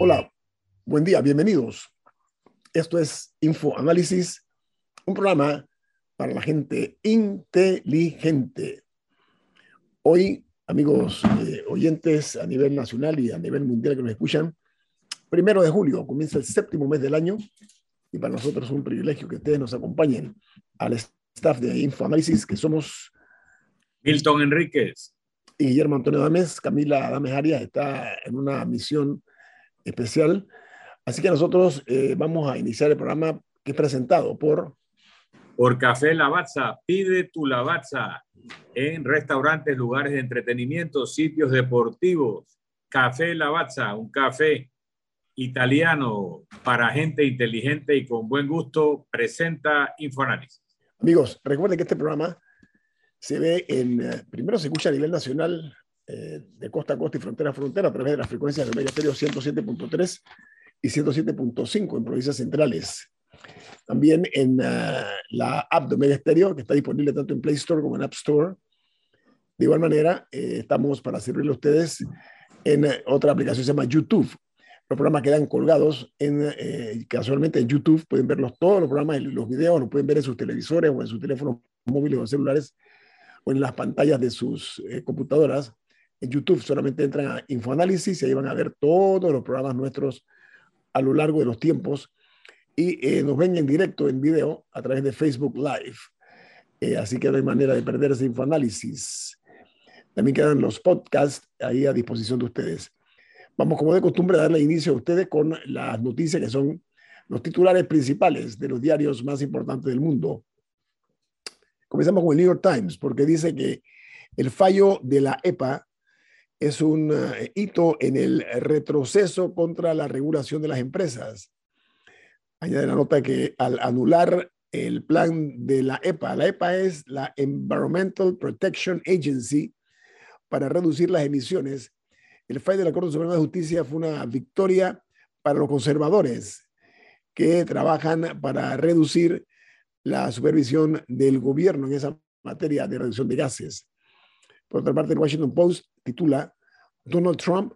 Hola, buen día, bienvenidos. Esto es Info Análisis, un programa para la gente inteligente. Hoy, amigos eh, oyentes a nivel nacional y a nivel mundial que nos escuchan, primero de julio comienza el séptimo mes del año y para nosotros es un privilegio que ustedes nos acompañen al staff de Info Análisis, que somos Milton Enríquez y Guillermo Antonio Dames. Camila Dames Arias está en una misión especial. Así que nosotros eh, vamos a iniciar el programa que es presentado por... Por Café Lavazza. Pide tu Lavazza en restaurantes, lugares de entretenimiento, sitios deportivos. Café Lavazza, un café italiano para gente inteligente y con buen gusto, presenta Infoanálisis. Amigos, recuerden que este programa se ve en, eh, primero se escucha a nivel nacional eh, de costa a costa y frontera a frontera a través de las frecuencias del Mega 107.3 y 107.5 en provincias centrales. También en uh, la app de Mega Stereo, que está disponible tanto en Play Store como en App Store. De igual manera, eh, estamos para servirle a ustedes en uh, otra aplicación que se llama YouTube. Los programas quedan colgados en, eh, casualmente en YouTube. Pueden verlos todos los programas los videos, los pueden ver en sus televisores o en sus teléfonos móviles o celulares o en las pantallas de sus eh, computadoras en YouTube solamente entran a Infoanálisis y ahí van a ver todos los programas nuestros a lo largo de los tiempos y eh, nos ven en directo, en video, a través de Facebook Live. Eh, así que no hay manera de perderse Infoanálisis. También quedan los podcasts ahí a disposición de ustedes. Vamos, como de costumbre, a darle inicio a ustedes con las noticias que son los titulares principales de los diarios más importantes del mundo. Comenzamos con el New York Times, porque dice que el fallo de la EPA es un eh, hito en el retroceso contra la regulación de las empresas. Añade la nota que al anular el plan de la EPA, la EPA es la Environmental Protection Agency para reducir las emisiones, el fallo de la Corte Suprema de Justicia fue una victoria para los conservadores que trabajan para reducir la supervisión del gobierno en esa materia de reducción de gases. Por otra parte, el Washington Post titula Donald Trump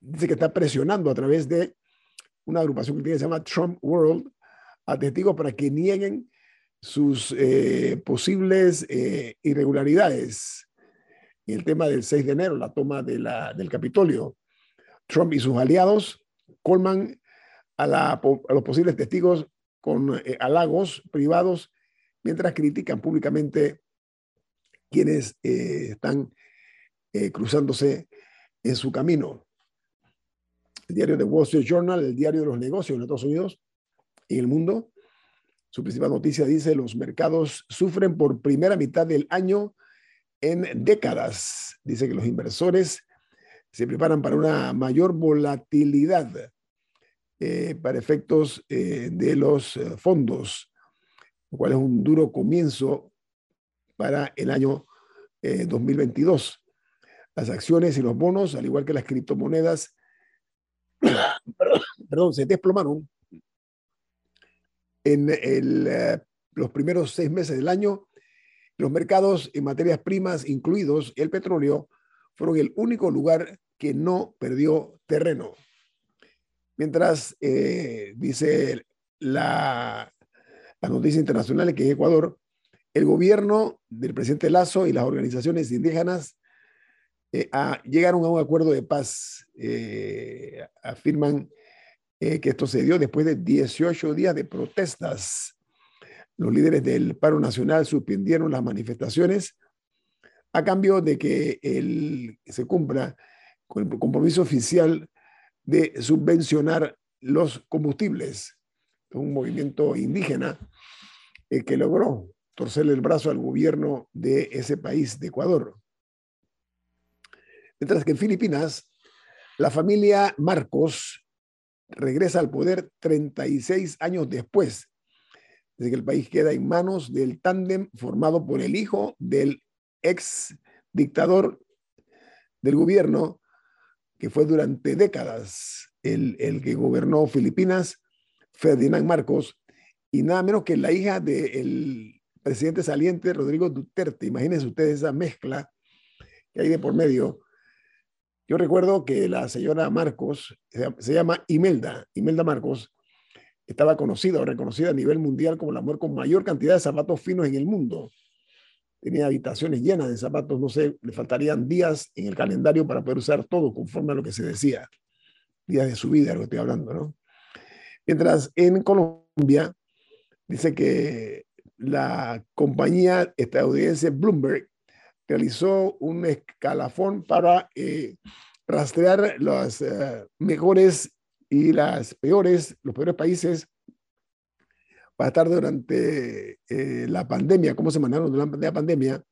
dice que está presionando a través de una agrupación que se llama Trump World a testigos para que nieguen sus eh, posibles eh, irregularidades. En el tema del 6 de enero, la toma del Capitolio, Trump y sus aliados colman a, la, a los posibles testigos con eh, halagos privados mientras critican públicamente quienes eh, están eh, cruzándose en su camino. El diario The Wall Street Journal, el diario de los negocios en Estados Unidos y el mundo, su principal noticia dice, los mercados sufren por primera mitad del año en décadas. Dice que los inversores se preparan para una mayor volatilidad eh, para efectos de los fondos, lo cual es un duro comienzo para el año 2022. Las acciones y los bonos, al igual que las criptomonedas, perdón, se desplomaron en el, los primeros seis meses del año. Los mercados en materias primas, incluidos el petróleo, fueron el único lugar que no perdió terreno. Mientras, eh, dice la, la noticia internacional que en Ecuador, el gobierno del presidente Lazo y las organizaciones indígenas eh, llegaron a un acuerdo de paz. Eh, afirman eh, que esto se dio después de 18 días de protestas. Los líderes del paro nacional suspendieron las manifestaciones a cambio de que se cumpla con el compromiso oficial de subvencionar los combustibles. Un movimiento indígena que logró torcerle el brazo al gobierno de ese país, de Ecuador. Mientras que en Filipinas, la familia Marcos regresa al poder 36 años después, de que el país queda en manos del tándem formado por el hijo del ex dictador del gobierno, que fue durante décadas el, el que gobernó Filipinas, Ferdinand Marcos, y nada menos que la hija del presidente saliente, Rodrigo Duterte. Imagínense ustedes esa mezcla que hay de por medio. Yo recuerdo que la señora Marcos, se llama Imelda, Imelda Marcos, estaba conocida o reconocida a nivel mundial como la mujer con mayor cantidad de zapatos finos en el mundo. Tenía habitaciones llenas de zapatos, no sé, le faltarían días en el calendario para poder usar todo conforme a lo que se decía. Días de su vida, lo que estoy hablando, ¿no? Mientras en Colombia dice que la compañía estadounidense Bloomberg realizó un escalafón para eh, rastrear los eh, mejores y las peores, los peores países para estar durante eh, la pandemia, cómo se manejaron durante la pandemia.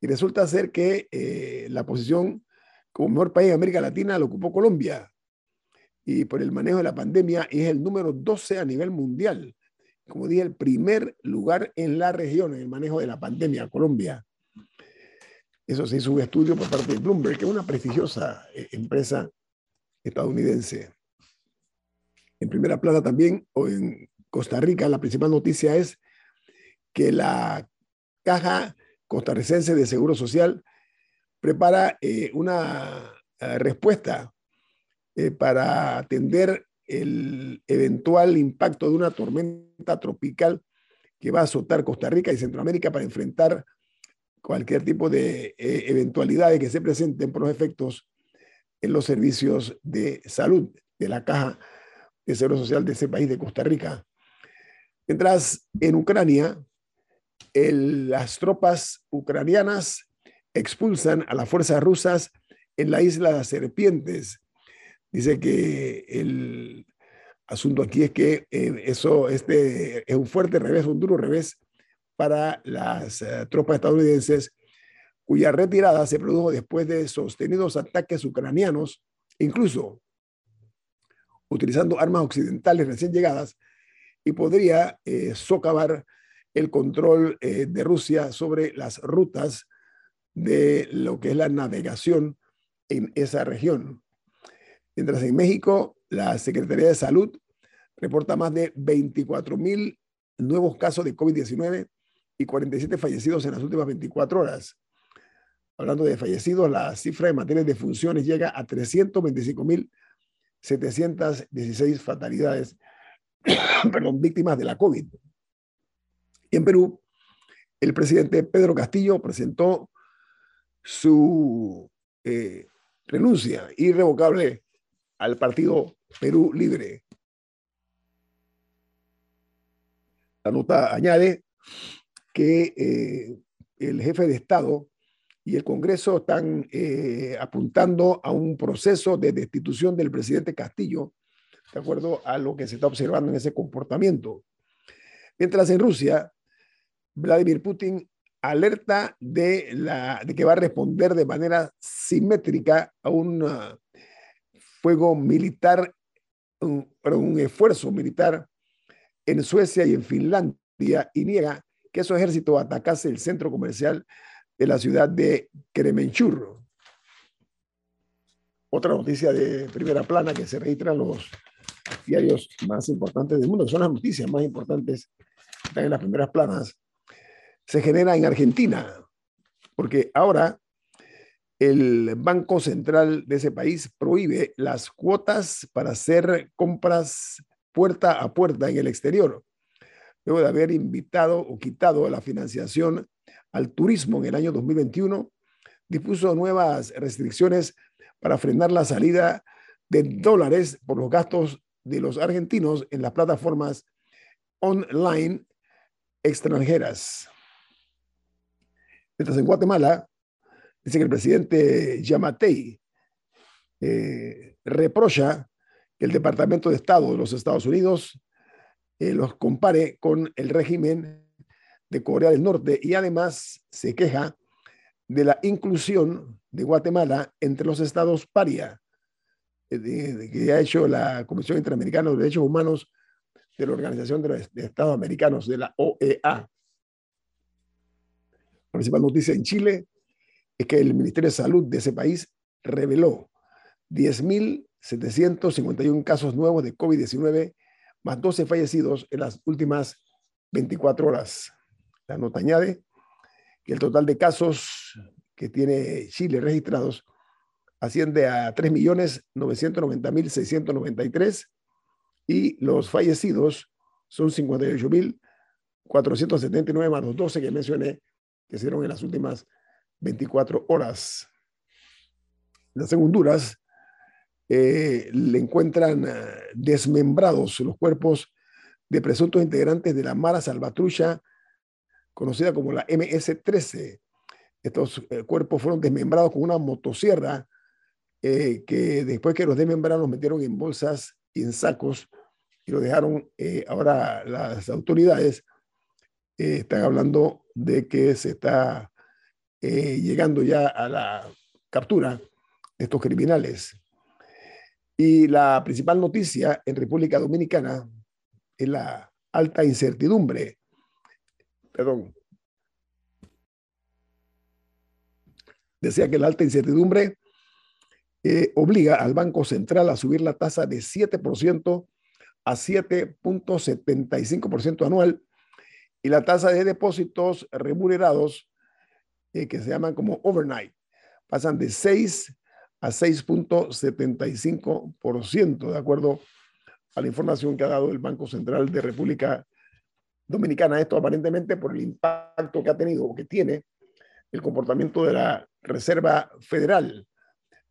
Y resulta ser que la posición como mejor país de América Latina lo ocupó Colombia. Y por el manejo de la pandemia es el número 12 a nivel mundial. Como dije, el primer lugar en la región en el manejo de la pandemia, Colombia. Eso se hizo un estudio por parte de Bloomberg, que es una prestigiosa eh, empresa estadounidense. En primera plana también, o en Costa Rica, la principal noticia es que la Caja Costarricense de Seguro Social prepara eh, una eh, respuesta para atender el eventual impacto de una tormenta tropical que va a azotar Costa Rica y Centroamérica para enfrentar cualquier tipo de eh, eventualidades que se presenten por los efectos en los servicios de salud de la caja de seguro social de ese país de Costa Rica. Mientras en Ucrania, las tropas ucranianas expulsan a las fuerzas rusas en la isla de Serpientes. Dice que el asunto aquí es que eh, eso este, es un fuerte revés, un duro revés para las eh, tropas estadounidenses, cuya retirada se produjo después de sostenidos ataques ucranianos, incluso utilizando armas occidentales recién llegadas, y podría eh, socavar el control de Rusia sobre las rutas de lo que es la navegación en esa región. Mientras en México, la Secretaría de Salud reporta más de 24 mil nuevos casos de COVID-19 y 47 fallecidos en las últimas 24 horas. Hablando de fallecidos, la cifra de materia de funciones llega a 325.716 fatalidades, perdón, víctimas de la COVID. Y en Perú, el presidente Pedro Castillo presentó su eh, renuncia irrevocable al partido Perú Libre. La nota añade que eh, el jefe de Estado y el Congreso están eh, apuntando a un proceso de destitución del presidente Castillo, de acuerdo a lo que se está observando en ese comportamiento. Mientras en Rusia, Vladimir Putin alerta de, la, de que va a responder de manera simétrica a un uh, fuego militar, un, un esfuerzo militar en Suecia y en Finlandia y niega que su ejército atacase el centro comercial de la ciudad de Kremenchur. Otra noticia de primera plana que se registra en los diarios más importantes del mundo, que son las noticias más importantes, están en las primeras planas, se genera en Argentina, porque ahora el Banco Central de ese país prohíbe las cuotas para hacer compras puerta a puerta en el exterior luego de haber invitado o quitado la financiación al turismo en el año 2021, dispuso nuevas restricciones para frenar la salida de dólares por los gastos de los argentinos en las plataformas online extranjeras. Mientras en Guatemala, dice que el presidente Yamatei eh, reprocha que el Departamento de Estado de los Estados Unidos eh, los compare con el régimen de Corea del Norte y además se queja de la inclusión de Guatemala entre los estados paria eh, que ha hecho la Comisión Interamericana de Derechos Humanos de la Organización de los Estados Americanos, de la OEA. Principal noticia en Chile es que el Ministerio de Salud de ese país reveló 10.751 casos nuevos de COVID-19 más 12 fallecidos en las últimas 24 horas. La nota añade que el total de casos que tiene Chile registrados asciende a 3.990.693 y los fallecidos son 58.479 más los 12 que mencioné que se en las últimas 24 horas. Las Honduras eh, le encuentran eh, desmembrados los cuerpos de presuntos integrantes de la Mara Salvatrucha, conocida como la MS-13. Estos eh, cuerpos fueron desmembrados con una motosierra que después que los desmembraron los metieron en bolsas y en sacos y lo dejaron. ahora las autoridades están hablando de que se está llegando ya a la captura de estos criminales. Y la principal noticia en República Dominicana es la alta incertidumbre. Perdón. Decía que la alta incertidumbre eh, obliga al Banco Central a subir la tasa de 7% a 7.75% anual y la tasa de depósitos remunerados, eh, que se llaman como overnight, pasan de 6 a 6.75%, de acuerdo a la información que ha dado el Banco Central de República Dominicana. Esto aparentemente por el impacto que ha tenido o que tiene el comportamiento de la Reserva Federal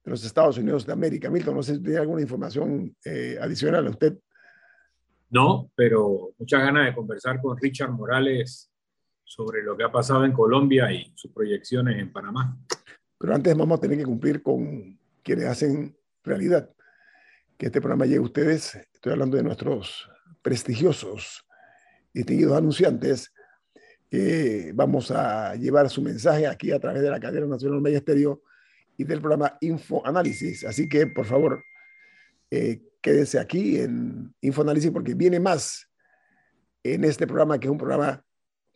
de los Estados Unidos de América. Milton, no sé si tiene alguna información eh, adicional a usted. No, pero muchas ganas de conversar con Richard Morales sobre lo que ha pasado en Colombia y sus proyecciones en Panamá. Pero antes vamos a tener que cumplir con quienes hacen realidad que este programa llegue a ustedes. Estoy hablando de nuestros prestigiosos, distinguidos anunciantes, que vamos a llevar su mensaje aquí a través de la cadena nacional Media Estéreo y del programa Info Análisis. Así que, por favor, eh, quédense aquí en Info Análisis porque viene más en este programa que es un programa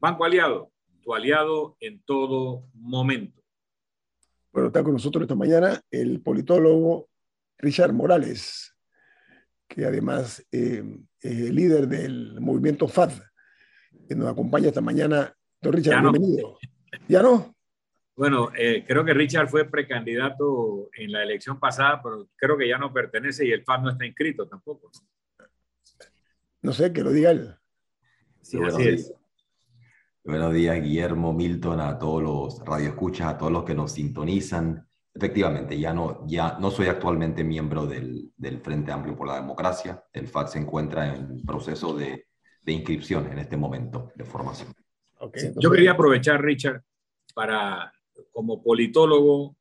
Banco Aliado, tu aliado en todo momento. Bueno, está con nosotros esta mañana el politólogo Richard Morales, que además eh, es el líder del movimiento FAD, que nos acompaña esta mañana. Don Richard, bienvenido. ¿Ya no? Bueno, eh, creo que Richard fue precandidato en la elección pasada, pero creo que ya no pertenece y el FAD no está inscrito tampoco. No sé, que lo diga él. Sí, así es. Buenos días, Guillermo, Milton, a todos los radioescuchas, a todos los que nos sintonizan. Efectivamente, ya no, ya no soy actualmente miembro del, del Frente Amplio por la Democracia. El FAT se encuentra en proceso de, de inscripción en este momento de formación. Yo quería aprovechar, Richard, para, como politólogo,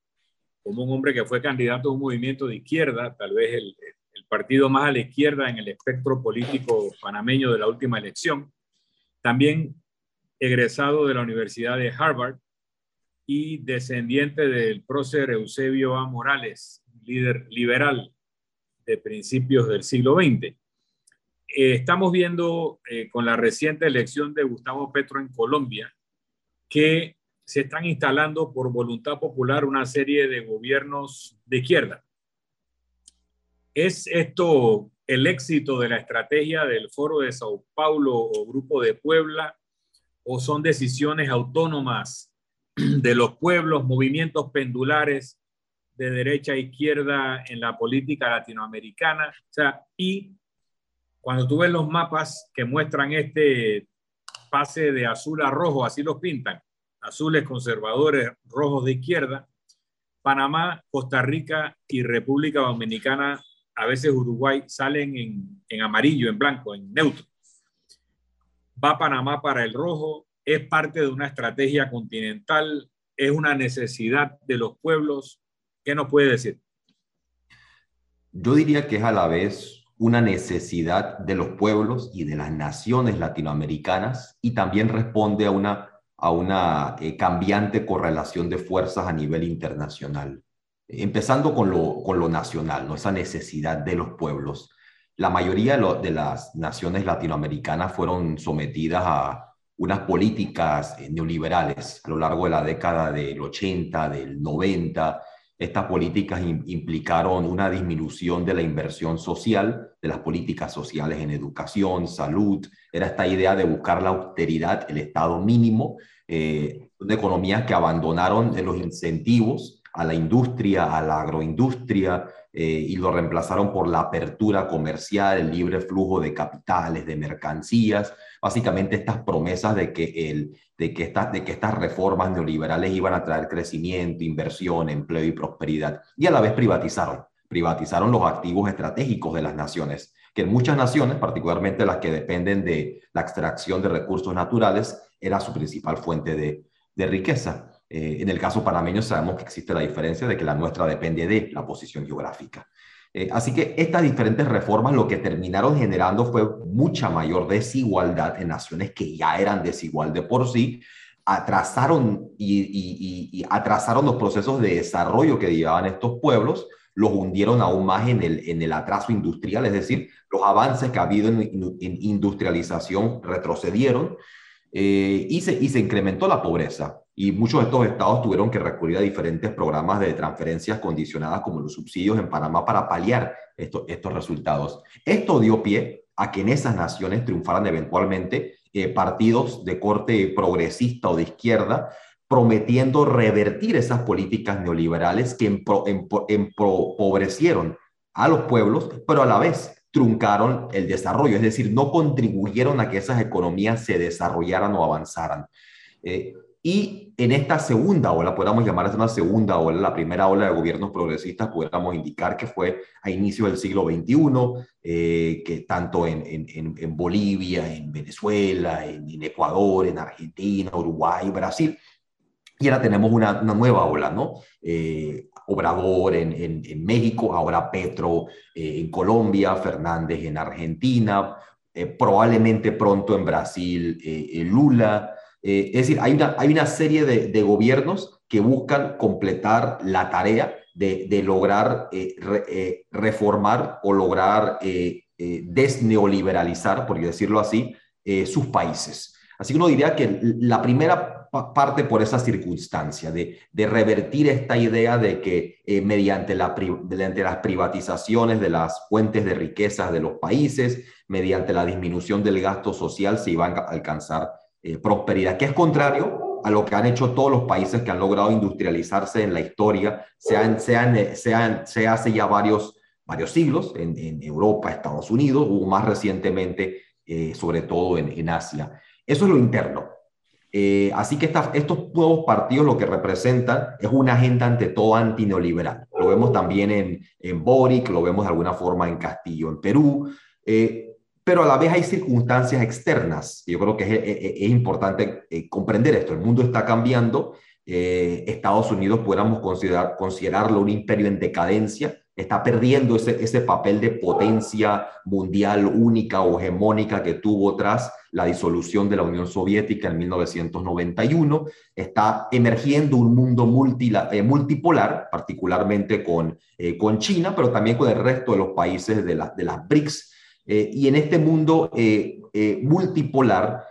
como un hombre que fue candidato a un movimiento de izquierda, tal vez el, el partido más a la izquierda en el espectro político panameño de la última elección, también egresado de la Universidad de Harvard y descendiente del prócer Eusebio A. Morales, líder liberal de principios del siglo XX. Eh, estamos viendo eh, con la reciente elección de Gustavo Petro en Colombia que se están instalando por voluntad popular una serie de gobiernos de izquierda. ¿Es esto el éxito de la estrategia del Foro de Sao Paulo o Grupo de Puebla o son decisiones autónomas de los pueblos, movimientos pendulares de derecha e izquierda en la política latinoamericana. O sea, y cuando tú ves los mapas que muestran este pase de azul a rojo, así los pintan, azules conservadores, rojos de izquierda, Panamá, Costa Rica y República Dominicana, a veces Uruguay, salen en, en amarillo, en blanco, en neutro va Panamá para el rojo, es parte de una estrategia continental, es una necesidad de los pueblos. ¿Qué nos puede decir? Yo diría que es a la vez una necesidad de los pueblos y de las naciones latinoamericanas y también responde a una, a una eh, cambiante correlación de fuerzas a nivel internacional. empezando con lo, con lo nacional, ¿no? esa necesidad de los pueblos. La mayoría de, las naciones latinoamericanas fueron sometidas a unas políticas eh, neoliberales a lo largo de la década del 80, del 90. Estas políticas implicaron una disminución de la inversión social, de las políticas sociales en educación, salud. Era esta idea de buscar la austeridad, el estado mínimo, eh, de economías que abandonaron los incentivos a la industria, a la agroindustria, eh, y lo reemplazaron por la apertura comercial, el libre flujo de capitales, de mercancías, básicamente estas promesas de que, el, de que, de que estas reformas neoliberales iban a traer crecimiento, inversión, empleo y prosperidad, y a la vez privatizaron, privatizaron los activos estratégicos de las naciones, que en muchas naciones, particularmente las que dependen de la extracción de recursos naturales, era su principal fuente de riqueza. Eh, en el caso panameño sabemos que existe la diferencia de que la nuestra depende de la posición geográfica. Eh, así que estas diferentes reformas lo que terminaron generando fue mucha mayor desigualdad en naciones que ya eran desigual de por sí, atrasaron y, atrasaron los procesos de desarrollo que llevaban estos pueblos, los hundieron aún más en el, en el atraso industrial, es decir, los avances que ha habido en, industrialización retrocedieron eh, y, se, y se incrementó la pobreza y muchos de estos estados tuvieron que recurrir a diferentes programas de transferencias condicionadas como los subsidios en Panamá para paliar estos, estos resultados. Esto dio pie a que en esas naciones triunfaran eventualmente eh, partidos de corte progresista o de izquierda, prometiendo revertir esas políticas neoliberales que empobrecieron a los pueblos, pero a la vez truncaron el desarrollo, es decir, no contribuyeron a que esas economías se desarrollaran o avanzaran. Eh, y en esta segunda ola, podríamos llamar una segunda ola, la primera ola de gobiernos progresistas, podríamos indicar que fue a inicio del siglo XXI, eh, que tanto en, en, en, Bolivia, en Venezuela, en, Ecuador, en Argentina, Uruguay, Brasil. Y ahora tenemos una, una nueva ola, ¿no? Eh, Obrador en, en, México, ahora Petro eh, en Colombia, Fernández en Argentina, probablemente pronto en Brasil Lula. Eh, es decir, hay una, hay una serie de, gobiernos que buscan completar la tarea de, lograr eh, eh, reformar o lograr desneoliberalizar, por decirlo así, sus países. Así que uno diría que la primera parte por esa circunstancia de, revertir esta idea de que mediante, la, mediante las privatizaciones de las fuentes de riquezas de los países, mediante la disminución del gasto social, se iban a alcanzar eh, prosperidad, que es contrario a lo que han hecho todos los países que han logrado industrializarse en la historia, sean, sean, eh, sean, se hace ya varios, varios siglos en, Europa, Estados Unidos, o más recientemente, eh, sobre todo en, en, Asia. Eso es lo interno. así que estos nuevos partidos lo que representan es una agenda ante todo antineoliberal. Lo vemos también en, en Boric, lo vemos de alguna forma en Castillo, en Perú pero a la vez hay circunstancias externas. Yo creo que es, importante eh, comprender esto. El mundo está cambiando. Eh, Estados Unidos pudiéramos considerar, considerarlo un imperio en decadencia. Está perdiendo ese, ese papel de potencia mundial única o hegemónica que tuvo tras la disolución de la Unión Soviética en 1991. Está emergiendo un mundo eh, multipolar, particularmente con, con China, pero también con el resto de los países de, de las BRICS eh, y en este mundo eh, eh, multipolar,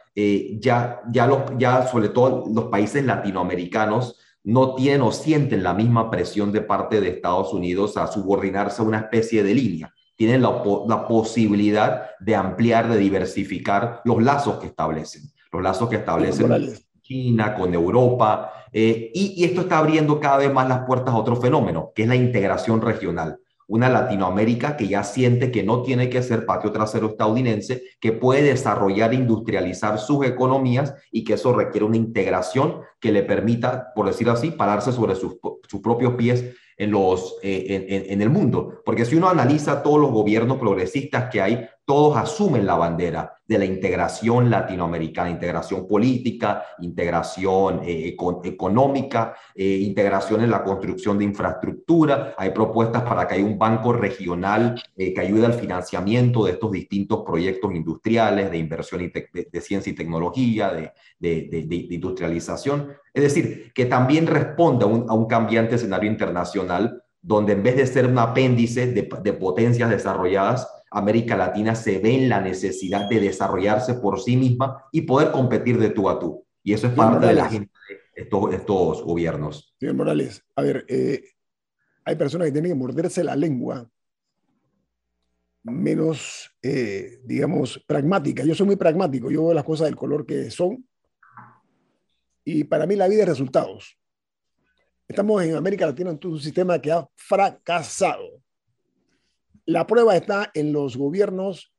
ya, ya, los, ya sobre todo los países latinoamericanos no tienen o sienten la misma presión de parte de Estados Unidos a subordinarse a una especie de línea. Tienen la, la posibilidad de ampliar, de diversificar los lazos que establecen, los lazos que establecen China, con Europa, y, y, esto está abriendo cada vez más las puertas a otro fenómeno, que es la integración regional una Latinoamérica que ya siente que no tiene que ser patio trasero estadounidense, que puede desarrollar e industrializar sus economías y que eso requiere una integración que le permita, por decir así, pararse sobre sus, propios pies en, los, eh, en, el mundo. Porque si uno analiza todos los gobiernos progresistas que hay, todos asumen la bandera de la integración latinoamericana, integración política, integración eh, económica, eh, integración en la construcción de infraestructura. Hay propuestas para que haya un banco regional que ayude al financiamiento de estos distintos proyectos industriales, de inversión de, ciencia y tecnología, de, industrialización. Es decir, que también responde a un, a un cambiante escenario internacional donde en vez de ser un apéndice de potencias desarrolladas, América Latina se ve en la necesidad de desarrollarse por sí misma y poder competir de tú a tú. Y eso es parte de la agenda de estos, estos gobiernos. Señor Morales, a ver, eh, hay personas que tienen que morderse la lengua menos, eh, digamos, pragmática. Yo soy muy pragmático, yo veo las cosas del color que son. Y para mí la vida es resultados. Estamos en América Latina en un sistema que ha fracasado. La prueba está en los gobiernos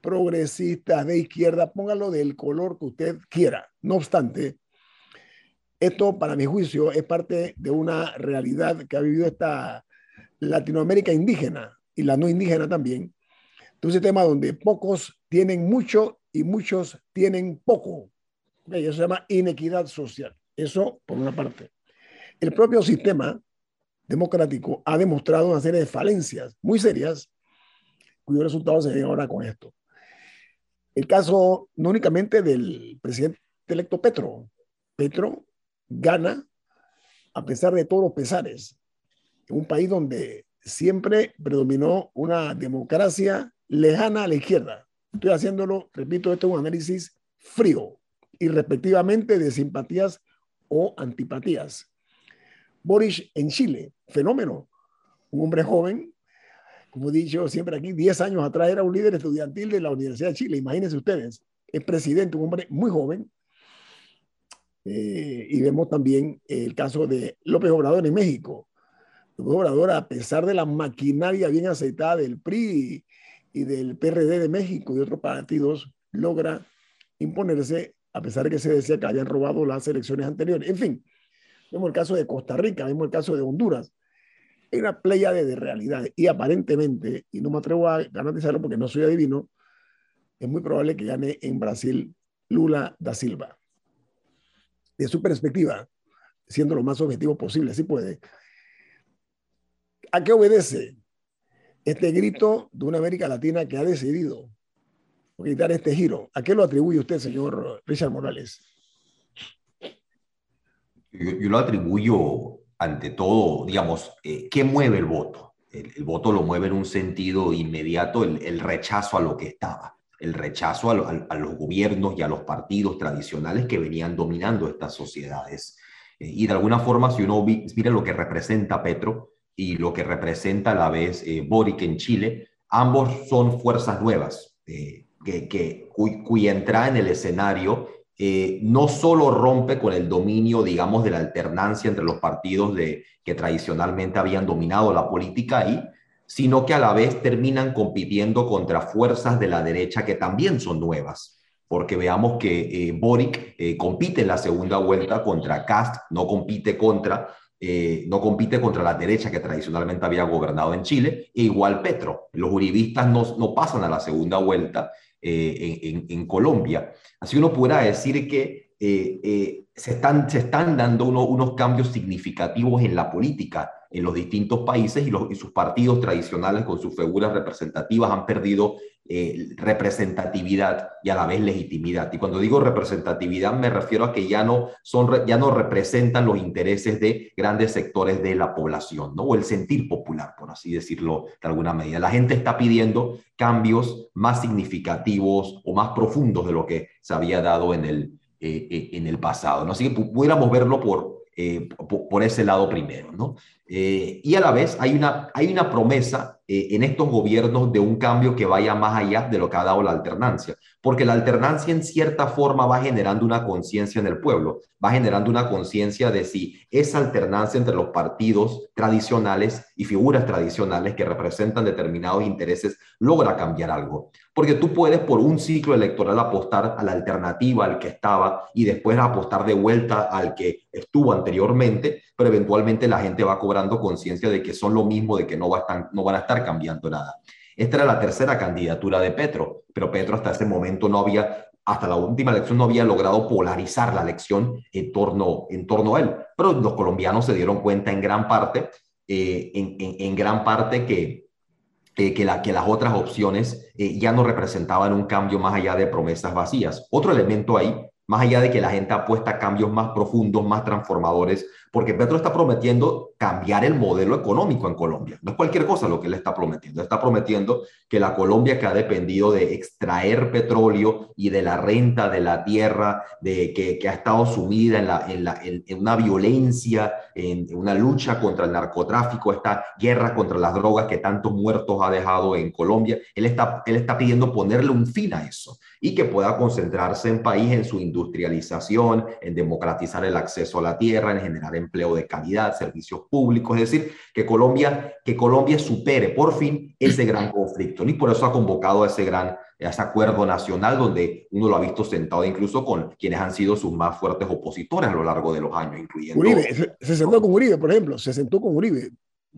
progresistas de izquierda, póngalo del color que usted quiera. No obstante, esto, para mi juicio, es parte de una realidad que ha vivido esta Latinoamérica indígena y la no indígena también. un sistema donde pocos tienen mucho y muchos tienen poco. Eso se llama inequidad social. Eso por una parte. El propio sistema democrático ha demostrado una serie de falencias muy serias, cuyos resultados se ven ahora con esto. El caso no únicamente del presidente electo Petro. Petro gana a pesar de todos los pesares, en un país donde siempre predominó una democracia lejana a la izquierda. Estoy haciéndolo, repito, esto es un análisis frío y respectivamente de simpatías o antipatías. Boris en Chile, fenómeno. Un hombre joven, como he dicho siempre aquí, 10 años atrás era un líder estudiantil de la Universidad de Chile. Imagínense ustedes, es presidente, un hombre muy joven. Eh, y vemos también el caso de López Obrador en México. López Obrador, a pesar de la maquinaria bien aceitada del PRI y del PRD de México y otros partidos, logra imponerse, a pesar de que se decía que habían robado las elecciones anteriores. En fin, Vemos el caso de Costa Rica, vemos el caso de Honduras. Hay una playa de, realidades y aparentemente, y no me atrevo a garantizarlo porque no soy adivino, es muy probable que gane en Brasil Lula da Silva. De su perspectiva, siendo lo más objetivo posible, si puede. ¿A qué obedece este grito de una América Latina que ha decidido quitar este giro? ¿A qué lo atribuye usted, señor Richard Morales? Yo, lo atribuyo ante todo, digamos, eh, ¿qué mueve el voto? El, voto lo mueve en un sentido inmediato el, rechazo a lo que estaba, el rechazo a, los gobiernos y a los partidos tradicionales que venían dominando estas sociedades. Eh, y de alguna forma, si uno mira lo que representa Petro y lo que representa a la vez eh, Boric en Chile, ambos son fuerzas nuevas, que, que, cuya entrada en el escenario eh, no solo rompe con el dominio, digamos, de la alternancia entre los partidos de, que tradicionalmente habían dominado la política ahí, sino que a la vez terminan compitiendo contra fuerzas de la derecha que también son nuevas. Porque veamos que eh, Boric eh, compite en la segunda vuelta contra Cast, no compite contra, no compite contra la derecha que tradicionalmente había gobernado en Chile, e igual Petro. Los uribistas no pasan a la segunda vuelta en, en, Colombia. Así uno pudiera decir que eh, eh, se, están, se están dando unos cambios significativos en la política en los distintos países y, sus partidos tradicionales con sus figuras representativas han perdido eh, representatividad y a la vez legitimidad. Y cuando digo representatividad me refiero a que ya no, son, ya no representan los intereses de grandes sectores de la población, ¿no? o el sentir popular, por así decirlo de alguna medida. La gente está pidiendo cambios más significativos o más profundos de lo que se había dado en el, eh, eh, en el pasado. ¿no? Así que pudiéramos verlo por, por, ese lado primero. ¿no? y a la vez hay una, hay una promesa eh, en estos gobiernos de un cambio que vaya más allá de lo que ha dado la alternancia, porque la alternancia en cierta forma va generando una conciencia en el pueblo, va generando una conciencia de si esa alternancia entre los partidos tradicionales y figuras tradicionales que representan determinados intereses logra cambiar algo. Porque tú puedes por un ciclo electoral apostar a la alternativa al que estaba y después apostar de vuelta al que estuvo anteriormente, pero eventualmente la gente va cobrando conciencia de que son lo mismo, de que no, van a estar cambiando nada. Esta era la tercera candidatura de Petro, pero Petro hasta ese momento no había, hasta la última elección no había logrado polarizar la elección en torno, en torno a él. Pero los colombianos se dieron cuenta en gran parte, eh, en, en, gran parte que, eh, que, la, que las otras opciones eh, ya no representaban un cambio más allá de promesas vacías. Otro elemento ahí más allá de que la gente apuesta a cambios más profundos, más transformadores, porque Petro está prometiendo cambiar el modelo económico en Colombia. No es cualquier cosa lo que él está prometiendo. Está prometiendo que la Colombia que ha dependido de extraer petróleo y de la renta de la tierra, de que, que ha estado sumida en, la, en, la, en, una violencia, en, una lucha contra el narcotráfico, esta guerra contra las drogas que tantos muertos ha dejado en Colombia, él está, él está pidiendo ponerle un fin a eso y que pueda concentrarse en país en su industrialización, en democratizar el acceso a la tierra, en generar empleo de calidad, servicios públicos, es decir, que Colombia, que Colombia supere por fin ese gran conflicto. Y por eso ha convocado a ese gran a ese acuerdo nacional donde uno lo ha visto sentado incluso con quienes han sido sus más fuertes opositores a lo largo de los años, incluyendo... Uribe, se, sentó con Uribe, por ejemplo, se sentó con Uribe.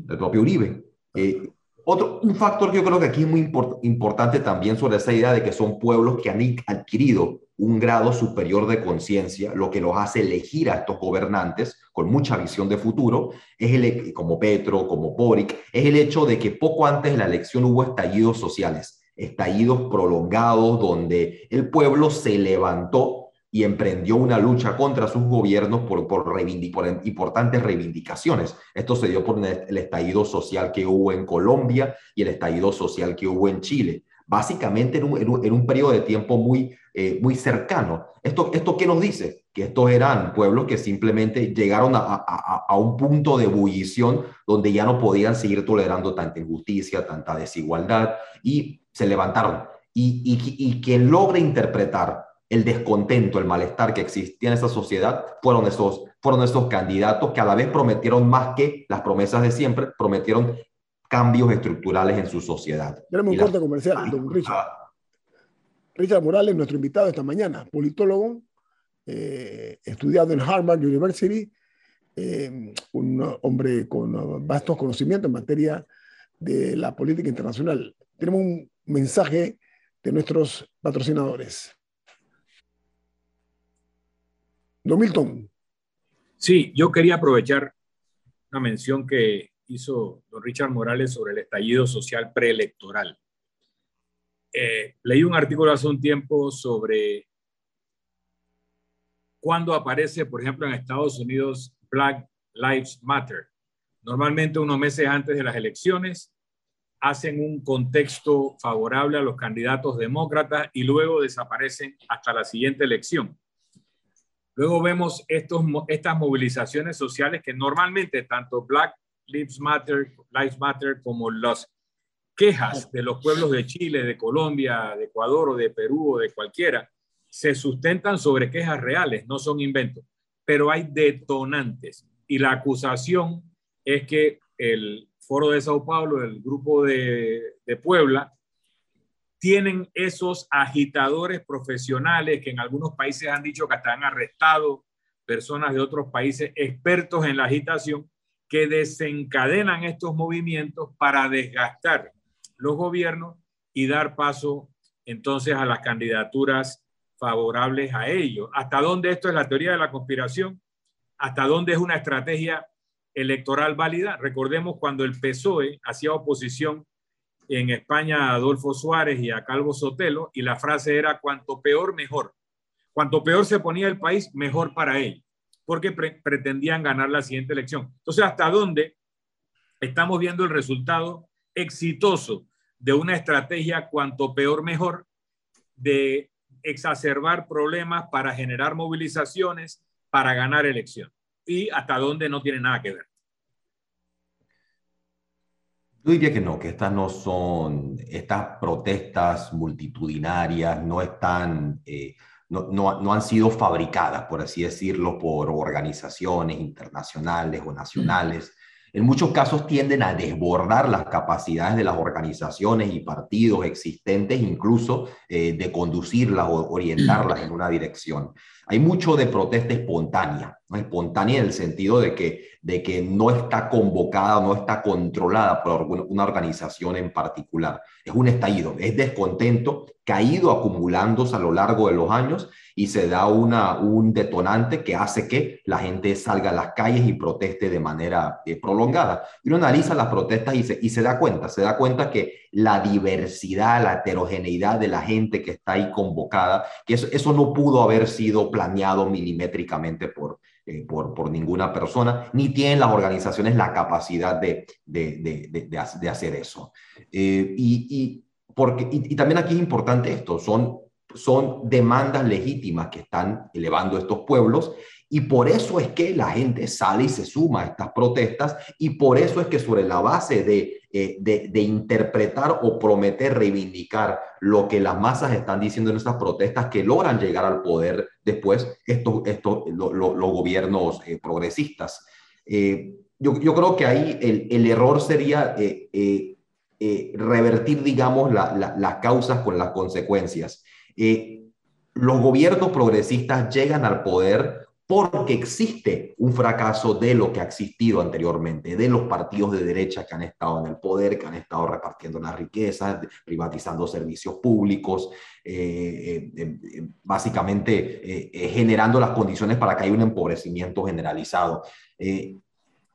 El propio Uribe. Eh, otro, un factor que yo creo que aquí es muy importante también sobre esa idea de que son pueblos que han adquirido un grado superior de conciencia, lo que los hace elegir a estos gobernantes con mucha visión de futuro, es el, como Petro, como Boric, es el hecho de que poco antes de la elección hubo estallidos sociales, estallidos prolongados donde el pueblo se levantó y emprendió una lucha contra sus gobiernos por, por, por, importantes reivindicaciones. Esto se dio por el estallido social que hubo en Colombia y el estallido social que hubo en Chile básicamente en un, en un, periodo de tiempo muy, eh, muy cercano. ¿Esto, ¿Esto qué nos dice? Que estos eran pueblos que simplemente llegaron a, a, a, un punto de ebullición donde ya no podían seguir tolerando tanta injusticia, tanta desigualdad y se levantaron. Y, y, y quien logra interpretar el descontento, el malestar que existía en esa sociedad, fueron esos, fueron esos candidatos que a la vez prometieron más que las promesas de siempre, prometieron cambios estructurales en su sociedad. Tenemos un corte comercial, don Richard. Richard Morales, nuestro invitado esta mañana, politólogo, eh, estudiado en Harvard University, eh, un hombre con vastos conocimientos en materia de la política internacional. Tenemos un mensaje de nuestros patrocinadores. Don Milton. Sí, yo quería aprovechar una mención que hizo don Richard Morales sobre el estallido social preelectoral. Eh, leí un artículo hace un tiempo sobre cuando aparece, por ejemplo, en Estados Unidos Black Lives Matter. Normalmente unos meses antes de las elecciones hacen un contexto favorable a los candidatos demócratas y luego desaparecen hasta la siguiente elección. Luego vemos estos, estas movilizaciones sociales que normalmente tanto Black Lives Matter, Lives Matter como las quejas de los pueblos de Chile, de Colombia, de Ecuador o de Perú o de cualquiera, se sustentan sobre quejas reales, no son inventos, pero hay detonantes. Y la acusación es que el Foro de Sao Paulo, el grupo de, de Puebla, tienen esos agitadores profesionales que en algunos países han dicho que están arrestados, personas de otros países expertos en la agitación, que desencadenan estos movimientos para desgastar los gobiernos y dar paso entonces a las candidaturas favorables a ellos. ¿Hasta dónde esto es la teoría de la conspiración? ¿Hasta dónde es una estrategia electoral válida? Recordemos cuando el PSOE hacía oposición en España a Adolfo Suárez y a Calvo Sotelo y la frase era cuanto peor, mejor. Cuanto peor se ponía el país, mejor para ellos porque pretendían ganar la siguiente elección. Entonces, ¿hasta dónde estamos viendo el resultado exitoso de una estrategia cuanto peor mejor de exacerbar problemas para generar movilizaciones para ganar elección? Y hasta dónde no tiene nada que ver. Yo diría que no, que estas no son, estas protestas multitudinarias no están eh, no, no, no, han sido fabricadas, por así decirlo, por organizaciones internacionales o nacionales. En muchos casos tienden a desbordar las capacidades de las organizaciones y partidos existentes, incluso eh, de conducirlas o orientarlas en una dirección. Hay mucho de protesta espontánea, ¿no? espontánea en el sentido de que, de que no está convocada, no está controlada por una organización en particular. Es un estallido, es descontento que ha ido acumulándose a lo largo de los años y se da una, un detonante que hace que la gente salga a las calles y proteste de manera eh, prolongada. Y uno analiza las protestas y se, y se da cuenta, se da cuenta que la diversidad, la heterogeneidad de la gente que está ahí convocada, que eso, eso no pudo haber sido planeado milimétricamente por, eh, por, por ninguna persona, ni tienen las organizaciones la capacidad de, de, de, de hacer eso. Eh, y, y, porque, y, también aquí es importante esto, son, son demandas legítimas que están elevando estos pueblos y por eso es que la gente sale y se suma a estas protestas y por eso es que sobre la base de eh, de, interpretar o prometer reivindicar lo que las masas están diciendo en estas protestas que logran llegar al poder después estos, los gobiernos eh, progresistas. Eh, yo, yo, creo que ahí el, el error sería revertir, digamos, las causas con las consecuencias. los gobiernos progresistas llegan al poder porque existe un fracaso de lo que ha existido anteriormente, de los partidos de derecha que han estado en el poder, que han estado repartiendo las riquezas, privatizando servicios públicos, eh, eh, eh, básicamente generando las condiciones para que haya un empobrecimiento generalizado.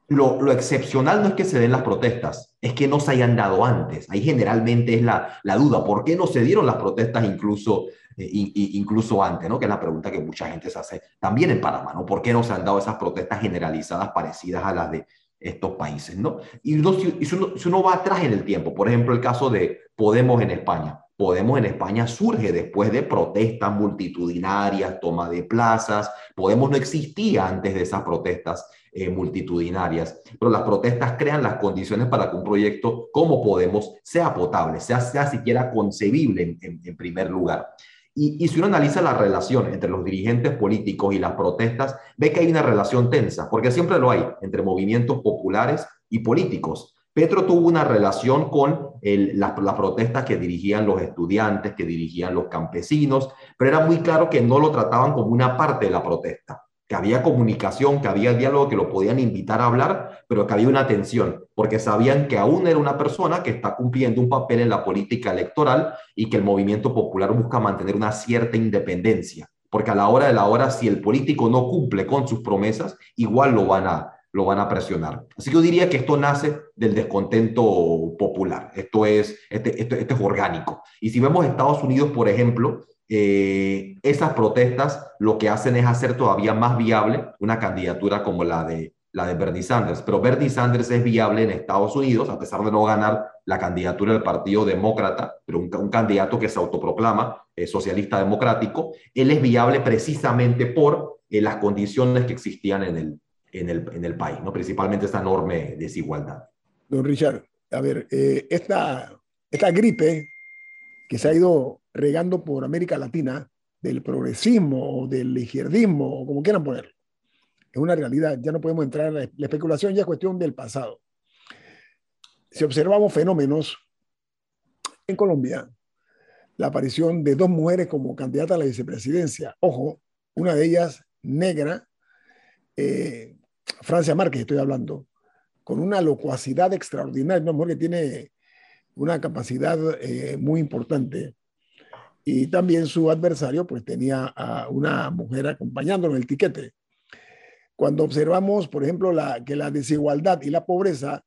Lo, excepcional no es que se den las protestas, es que no se hayan dado antes. Ahí generalmente es la duda. ¿Por qué no se dieron las protestas incluso eh, incluso antes, ¿no? Que es la pregunta que mucha gente se hace también en Panamá, ¿no? ¿Por qué no se han dado esas protestas generalizadas parecidas a las de estos países, ¿no? Y, si, uno, va atrás en el tiempo, por ejemplo, el caso de Podemos en España. Podemos en España surge después de protestas multitudinarias, toma de plazas. Podemos no existía antes de esas protestas eh, multitudinarias, pero las protestas crean las condiciones para que un proyecto como Podemos sea potable, sea, sea siquiera concebible en primer lugar. Y, si uno analiza la relación entre los dirigentes políticos y las protestas, ve que hay una relación tensa, porque siempre lo hay entre movimientos populares y políticos. Petro tuvo una relación con las protestas que dirigían los estudiantes, que dirigían los campesinos, pero era muy claro que no lo trataban como una parte de la protesta que había comunicación, que había diálogo, que lo podían invitar a hablar, pero que había una tensión, porque sabían que aún era una persona que está cumpliendo un papel en la política electoral y que el movimiento popular busca mantener una cierta independencia, porque a la hora de la hora, si el político no cumple con sus promesas, igual lo van a, lo van a presionar. Así que yo diría que esto nace del descontento popular, esto es, este, este es orgánico. Y si vemos Estados Unidos, por ejemplo, eh, esas protestas lo que hacen es hacer todavía más viable una candidatura como la de, la de Bernie Sanders. Pero Bernie Sanders es viable en Estados Unidos, a pesar de no ganar la candidatura del Partido Demócrata, pero un, candidato que se autoproclama eh, socialista democrático, él es viable precisamente por eh, las condiciones que existían en el, en el, en el país, ¿no? principalmente esta enorme desigualdad. Don Richard, a ver, esta, esta gripe que se ha ido regando por América Latina del progresismo o del izquierdismo o como quieran ponerlo. Es una realidad, ya no podemos entrar en la, especulación, ya es cuestión del pasado. Si observamos fenómenos en Colombia, la aparición de dos mujeres como candidatas a la vicepresidencia, ojo, una de ellas negra, eh, Francia Márquez estoy hablando, con una locuacidad extraordinaria, una mujer que tiene una capacidad eh, muy importante. Y también su adversario pues tenía a una mujer acompañándolo en el tiquete. Cuando observamos, por ejemplo, la, que la desigualdad y la pobreza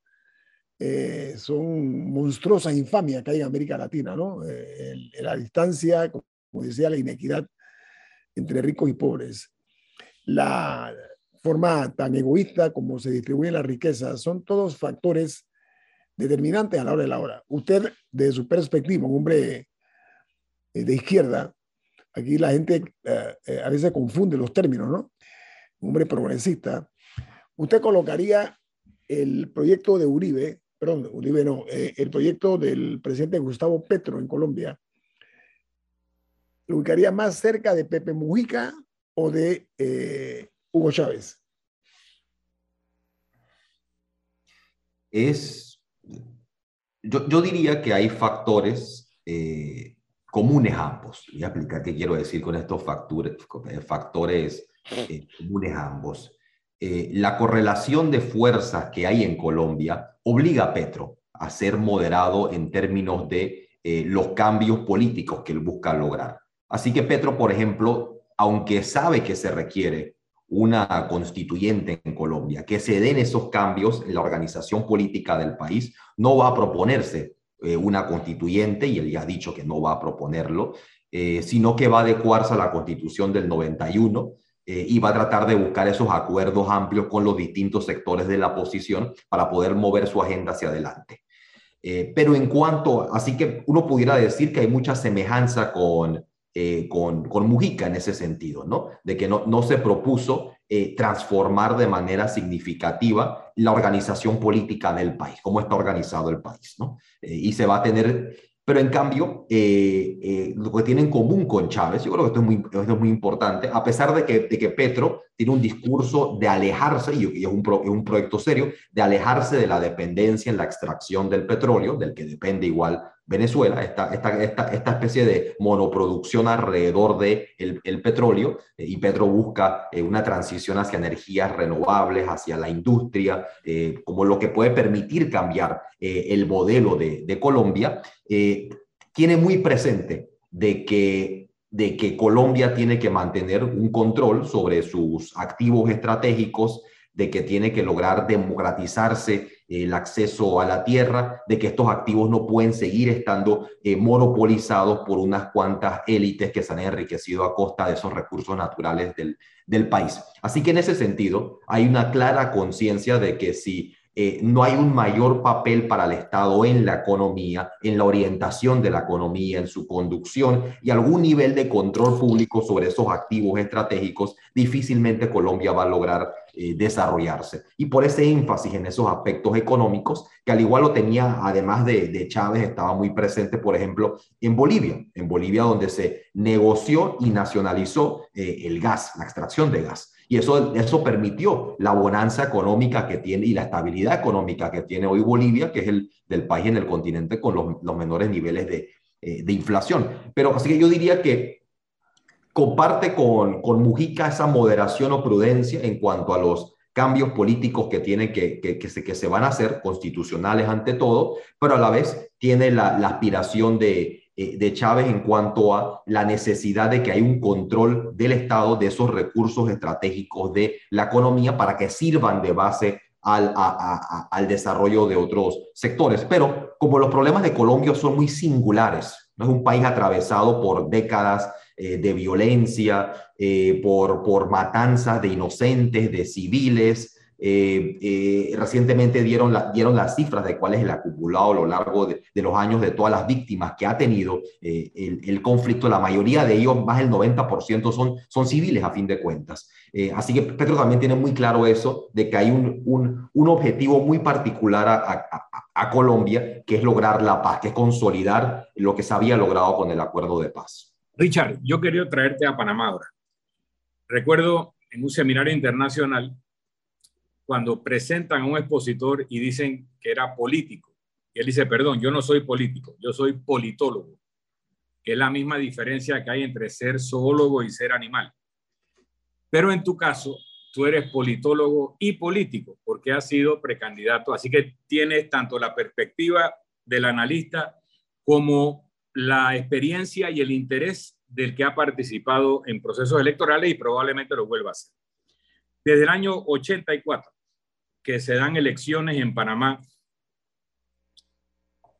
eh, son monstruosas infamias que hay en América Latina, ¿no? Eh, la distancia, como decía, la inequidad entre ricos y pobres. La forma tan egoísta como se distribuyen las riquezas son todos factores determinante a la hora de la hora. Usted, desde su perspectiva, un hombre eh, de izquierda, aquí la gente eh, eh, a veces confunde los términos, ¿no? Un hombre progresista. Usted colocaría el proyecto de Uribe, perdón, Uribe no, el proyecto del presidente Gustavo Petro en Colombia, ¿lo ubicaría más cerca de Pepe Mujica o de Hugo Chávez? Es yo, diría que hay factores eh, comunes a ambos. Voy a explicar qué quiero decir con estos factores, eh, factores eh, comunes a ambos. la correlación de fuerzas que hay en Colombia obliga a Petro a ser moderado en términos de los cambios políticos que él busca lograr. Así que Petro, por ejemplo, aunque sabe que se requiere una constituyente en Colombia, que se den esos cambios en la organización política del país, no va a proponerse eh, una constituyente, y él ya ha dicho que no va a proponerlo, eh, sino que va a adecuarse a la constitución del 91, eh, y va a tratar de buscar esos acuerdos amplios con los distintos sectores de la oposición para poder mover su agenda hacia adelante. Eh, pero en cuanto, así que uno pudiera decir que hay mucha semejanza con, eh, con, con, Mujica en ese sentido, ¿no? De que no, no se propuso transformar de manera significativa la organización política del país, cómo está organizado el país, ¿no? y se va a tener pero en cambio, eh, eh, lo que tiene en común con Chávez, yo creo que esto es muy, esto es muy importante, a pesar de que, de que Petro tiene un discurso de alejarse, y es un, es un proyecto serio, de alejarse de la dependencia en la extracción del petróleo, del que depende igual Venezuela, esta, esta, esta, esta especie de monoproducción alrededor del de el petróleo, eh, y Petro busca eh, una transición hacia energías renovables, hacia la industria, eh, como lo que puede permitir cambiar el modelo de, de Colombia, tiene muy presente de que, de que Colombia tiene que mantener un control sobre sus activos estratégicos, de que tiene que lograr democratizarse el acceso a la tierra, de que estos activos no pueden seguir estando eh, monopolizados por unas cuantas élites que se han enriquecido a costa de esos recursos naturales del, del país. Así que en ese sentido hay una clara conciencia de que si eh, no hay un mayor papel para el Estado en la economía, en la orientación de la economía, en su conducción y algún nivel de control público sobre esos activos estratégicos, difícilmente Colombia va a lograr eh, desarrollarse. Y por ese énfasis en esos aspectos económicos, que al igual lo tenía, además de, Chávez, estaba muy presente, por ejemplo, en Bolivia, en Bolivia donde se negoció y nacionalizó eh, el gas, la extracción de gas. Y eso, eso permitió la bonanza económica que tiene y la estabilidad económica que tiene hoy Bolivia, que es el del país en el continente con los, menores niveles de, eh, de inflación. Pero así que yo diría que comparte con, con Mujica esa moderación o prudencia en cuanto a los cambios políticos que tienen que, que, se, que se van a hacer, constitucionales ante todo, pero a la vez tiene la, aspiración de, de Chávez en cuanto a la necesidad de que hay un control del Estado de esos recursos estratégicos de la economía para que sirvan de base al, al, desarrollo de otros sectores. Pero como los problemas de Colombia son muy singulares, no es un país atravesado por décadas eh, de violencia, eh, por, por matanzas de inocentes, de civiles. Eh, recientemente dieron, dieron las cifras de cuál es el acumulado a lo largo de, los años de todas las víctimas que ha tenido el, el, conflicto. La mayoría de ellos, más del 90%, son, son civiles a fin de cuentas. así que Petro también tiene muy claro eso, de que hay un, un, objetivo muy particular a, a, a Colombia, que es lograr la paz, que es consolidar lo que se había logrado con el acuerdo de paz. Richard, yo quería traerte a Panamá ahora. Recuerdo en un seminario internacional cuando presentan a un expositor y dicen que era político. Y él dice, perdón, yo no soy político, yo soy politólogo, que es la misma diferencia que hay entre ser zoólogo y ser animal. Pero en tu caso, tú eres politólogo y político, porque has sido precandidato, así que tienes tanto la perspectiva del analista como la experiencia y el interés del que ha participado en procesos electorales y probablemente lo vuelva a hacer. Desde el año 84, que se dan elecciones en Panamá,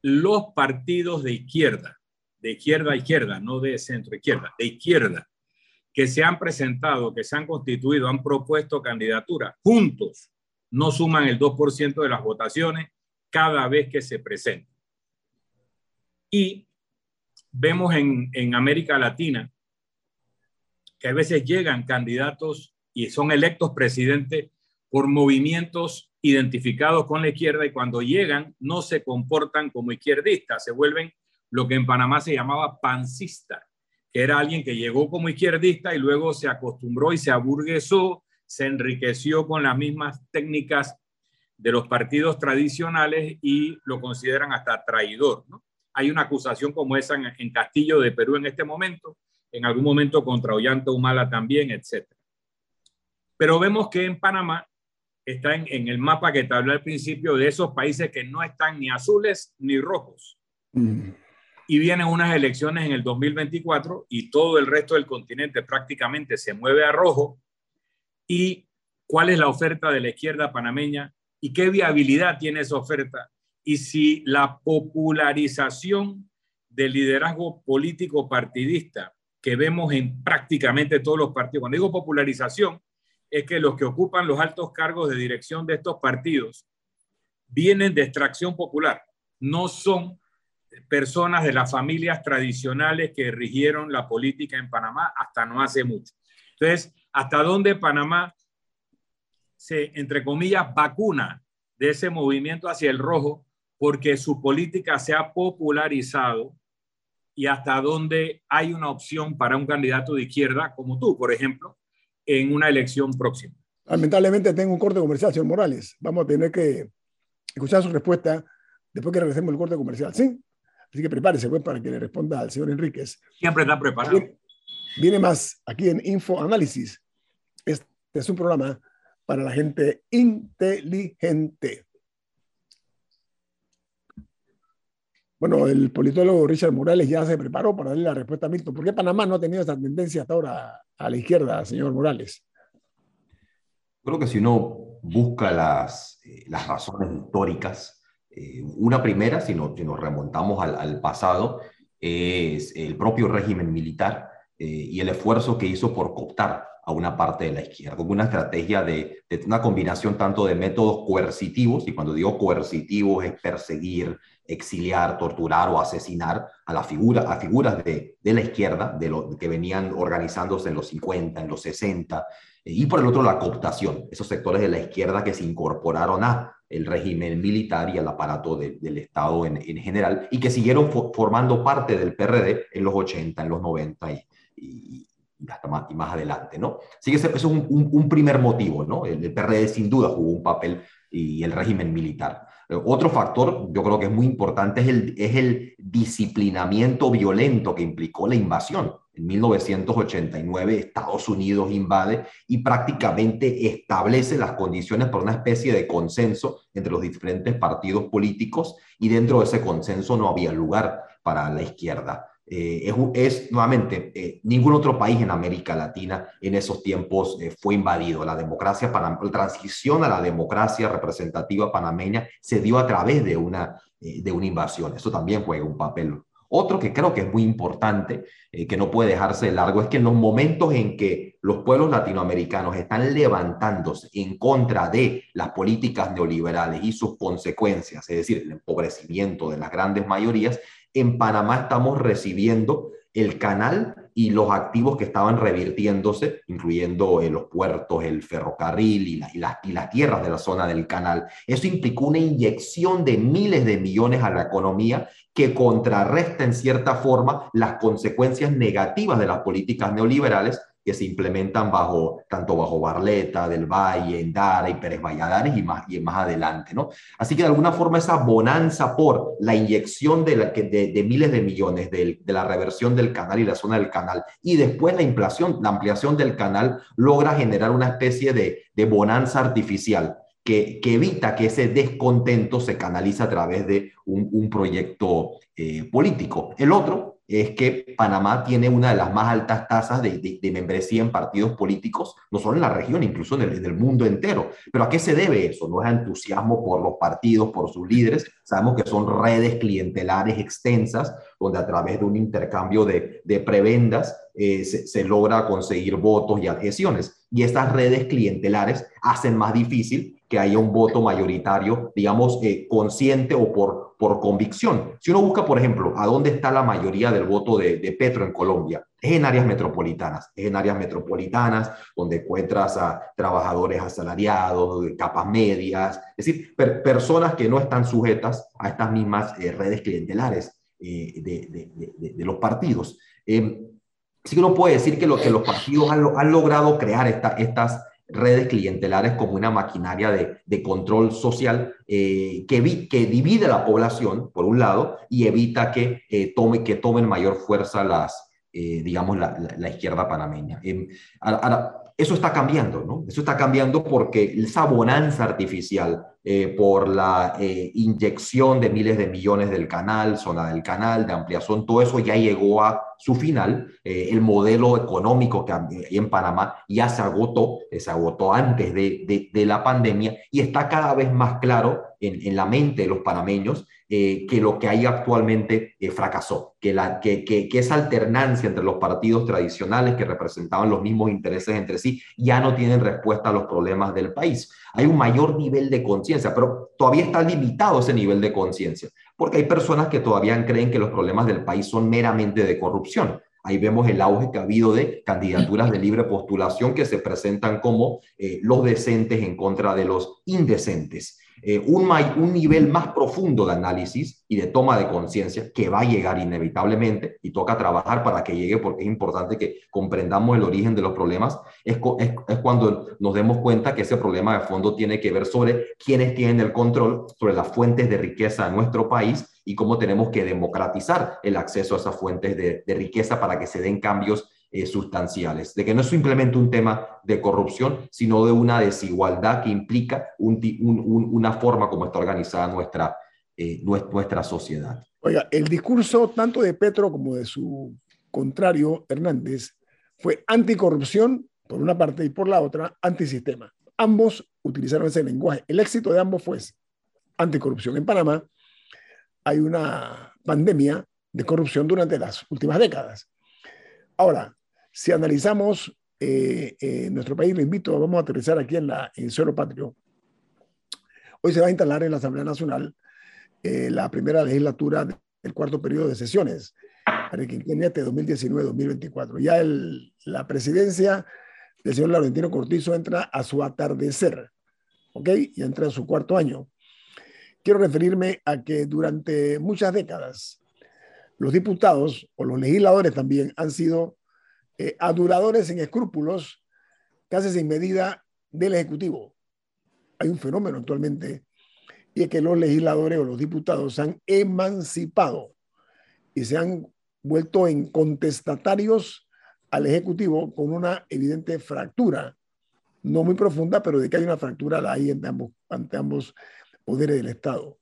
los partidos de izquierda, de izquierda a izquierda, no de centro izquierda, de izquierda, que se han presentado, que se han constituido, han propuesto candidaturas, juntos no suman el 2% de las votaciones cada vez que se presentan. Y vemos en, en América Latina que a veces llegan candidatos y son electos presidentes por movimientos identificados con la izquierda y cuando llegan no se comportan como izquierdistas, se vuelven lo que en Panamá se llamaba pancista, que era alguien que llegó como izquierdista y luego se acostumbró y se aburguesó, se enriqueció con las mismas técnicas de los partidos tradicionales y lo consideran hasta traidor. ¿no? hay una acusación como esa en, Castillo de Perú en este momento, en algún momento contra Ollanta Humala también, etc. Pero vemos que en Panamá está en, el mapa que te hablé al principio de esos países que no están ni azules ni rojos. Mm. Y vienen unas elecciones en el 2024 y todo el resto del continente prácticamente se mueve a rojo. ¿Y cuál es la oferta de la izquierda panameña? ¿Y qué viabilidad tiene esa oferta? y si la popularización del liderazgo político partidista que vemos en prácticamente todos los partidos. Cuando digo popularización, es que los que ocupan los altos cargos de dirección de estos partidos vienen de extracción popular, no son personas de las familias tradicionales que rigieron la política en Panamá hasta no hace mucho. Entonces, ¿hasta dónde Panamá se, entre comillas, vacuna de ese movimiento hacia el rojo porque su política se ha popularizado y hasta dónde hay una opción para un candidato de izquierda como tú, por ejemplo, en una elección próxima? Lamentablemente tengo un corte comercial, señor Morales. Vamos a tener que escuchar su respuesta después que regresemos el corte comercial, ¿sí? Así que prepárese pues, para que le responda al señor Enríquez. Siempre está preparado. Viene, más aquí en Info Análisis. Este es un programa para la gente inteligente. Bueno, el politólogo Richard Morales ya se preparó para darle la respuesta a Milton. ¿Por qué Panamá no ha tenido esa tendencia hasta ahora a la izquierda, señor Morales? Creo que si uno busca las, eh, las razones históricas, eh, una primera, si, si nos remontamos al, pasado, es el propio régimen militar eh, y el esfuerzo que hizo por cooptar a una parte de la izquierda, como una estrategia de, de, una combinación tanto de métodos coercitivos, y cuando digo coercitivos es perseguir, exiliar, torturar o asesinar a, la figura, a figuras de, de la izquierda, de lo, que venían organizándose en los 50, en los 60, y por el otro la cooptación, esos sectores de la izquierda que se incorporaron a el régimen militar y al aparato del Estado en, en, general y que siguieron formando parte del PRD en los 80, en los 90 y, y, hasta más, y más adelante, ¿no? Así que ese, es un, un, primer motivo, ¿no? El, el, PRD sin duda jugó un papel y el régimen militar. Otro factor, yo creo que es muy importante, es el, es el disciplinamiento violento que implicó la invasión. En 1989 Estados Unidos invade y prácticamente establece las condiciones para una especie de consenso entre los diferentes partidos políticos y dentro de ese consenso no había lugar para la izquierda. Eh, es, nuevamente, eh, ningún otro país en América Latina en esos tiempos eh, fue invadido. La democracia, la transición a la democracia representativa panameña se dio a través de una, de una invasión. Eso también juega un papel. Otro que creo que es muy importante, que no puede dejarse de largo, es que en los momentos en que los pueblos latinoamericanos están levantándose en contra de las políticas neoliberales y sus consecuencias, es decir, el empobrecimiento de las grandes mayorías, en Panamá estamos recibiendo el canal y los activos que estaban revirtiéndose, incluyendo eh, los puertos, el ferrocarril y, la, y, las tierras de la zona del canal. Eso implicó una inyección de miles de millones a la economía que contrarresta en cierta forma las consecuencias negativas de las políticas neoliberales que se implementan bajo, tanto bajo Barleta, Del Valle, Endara y Pérez Valladares y más, y más adelante, ¿no? Así que de alguna forma esa bonanza por la inyección de, miles de millones de, la reversión del canal y la zona del canal y después la inflación, la ampliación del canal logra generar una especie de, bonanza artificial que, que, evita que ese descontento se canalice a través de un, un proyecto eh, político. El otro es que Panamá tiene una de las más altas tasas de, membresía en partidos políticos, no solo en la región, incluso en el, mundo entero. Pero ¿a qué se debe eso? No es entusiasmo por los partidos, por sus líderes. Sabemos que son redes clientelares extensas, donde a través de un intercambio de, prebendas eh, se, logra conseguir votos y adhesiones. Y estas redes clientelares hacen más difícil que haya un voto mayoritario, digamos, eh, consciente o por, por convicción. Si uno busca, por ejemplo, a dónde está la mayoría del voto de, Petro en Colombia, es en áreas metropolitanas, es en áreas metropolitanas donde encuentras a trabajadores asalariados, de capas medias, es decir, personas que no están sujetas a estas mismas eh, redes clientelares eh, de, los partidos. Eh, sí que uno puede decir que, lo, que los partidos han, logrado crear esta, estas redes clientelares como una maquinaria de, control social eh, que, divide la población, por un lado, y evita que, eh, tome, que tomen mayor fuerza las, eh, digamos, la, la, izquierda panameña. Em, ahora, eso está cambiando, ¿no? Eso está cambiando porque esa bonanza artificial eh, por la eh, inyección de miles de millones del canal, zona del canal, de ampliación, todo eso ya llegó a su final. Eh, el modelo económico que en Panamá ya se agotó, se agotó antes de, la pandemia y está cada vez más claro en, la mente de los panameños eh, que lo que hay actualmente eh, fracasó, que, la, que, que, esa alternancia entre los partidos tradicionales que representaban los mismos intereses entre sí ya no tienen respuesta a los problemas del país. Hay un mayor nivel de conciencia, pero todavía está limitado ese nivel de conciencia, porque hay personas que todavía creen que los problemas del país son meramente de corrupción. Ahí vemos el auge que ha habido de candidaturas de libre postulación que se presentan como eh, los decentes en contra de los indecentes. Eh, un, nivel más profundo de análisis y de toma de conciencia que va a llegar inevitablemente y toca trabajar para que llegue porque es importante que comprendamos el origen de los problemas, es, cuando nos demos cuenta que ese problema de fondo tiene que ver sobre quiénes tienen el control sobre las fuentes de riqueza en nuestro país y cómo tenemos que democratizar el acceso a esas fuentes de, de riqueza para que se den cambios eh, sustanciales, de que no es simplemente un tema de corrupción, sino de una desigualdad que implica un, un, una forma como está organizada nuestra, eh, nuestra sociedad. Oiga, el discurso tanto de Petro como de su contrario, Hernández, fue anticorrupción por una parte y por la otra antisistema. Ambos utilizaron ese lenguaje. El éxito de ambos fue anticorrupción. En Panamá hay una pandemia de corrupción durante las últimas décadas. Ahora, si analizamos eh, eh, nuestro país, lo invito, vamos a aterrizar aquí en, la, en Suelo Patrio. Hoy se va a instalar en la Asamblea Nacional eh, la primera legislatura del cuarto periodo de sesiones para el quinquenio 2019-2024. Ya la presidencia del señor Laurentino Cortizo entra a su atardecer, ¿ok? Y entra en su cuarto año. Quiero referirme a que durante muchas décadas los diputados o los legisladores también han sido eh, aduradores sin escrúpulos, casi sin medida del Ejecutivo. Hay un fenómeno actualmente y es que los legisladores o los diputados se han emancipado y se han vuelto en contestatarios al Ejecutivo con una evidente fractura, no muy profunda, pero de que hay una fractura ante ambos, ante ambos poderes del Estado.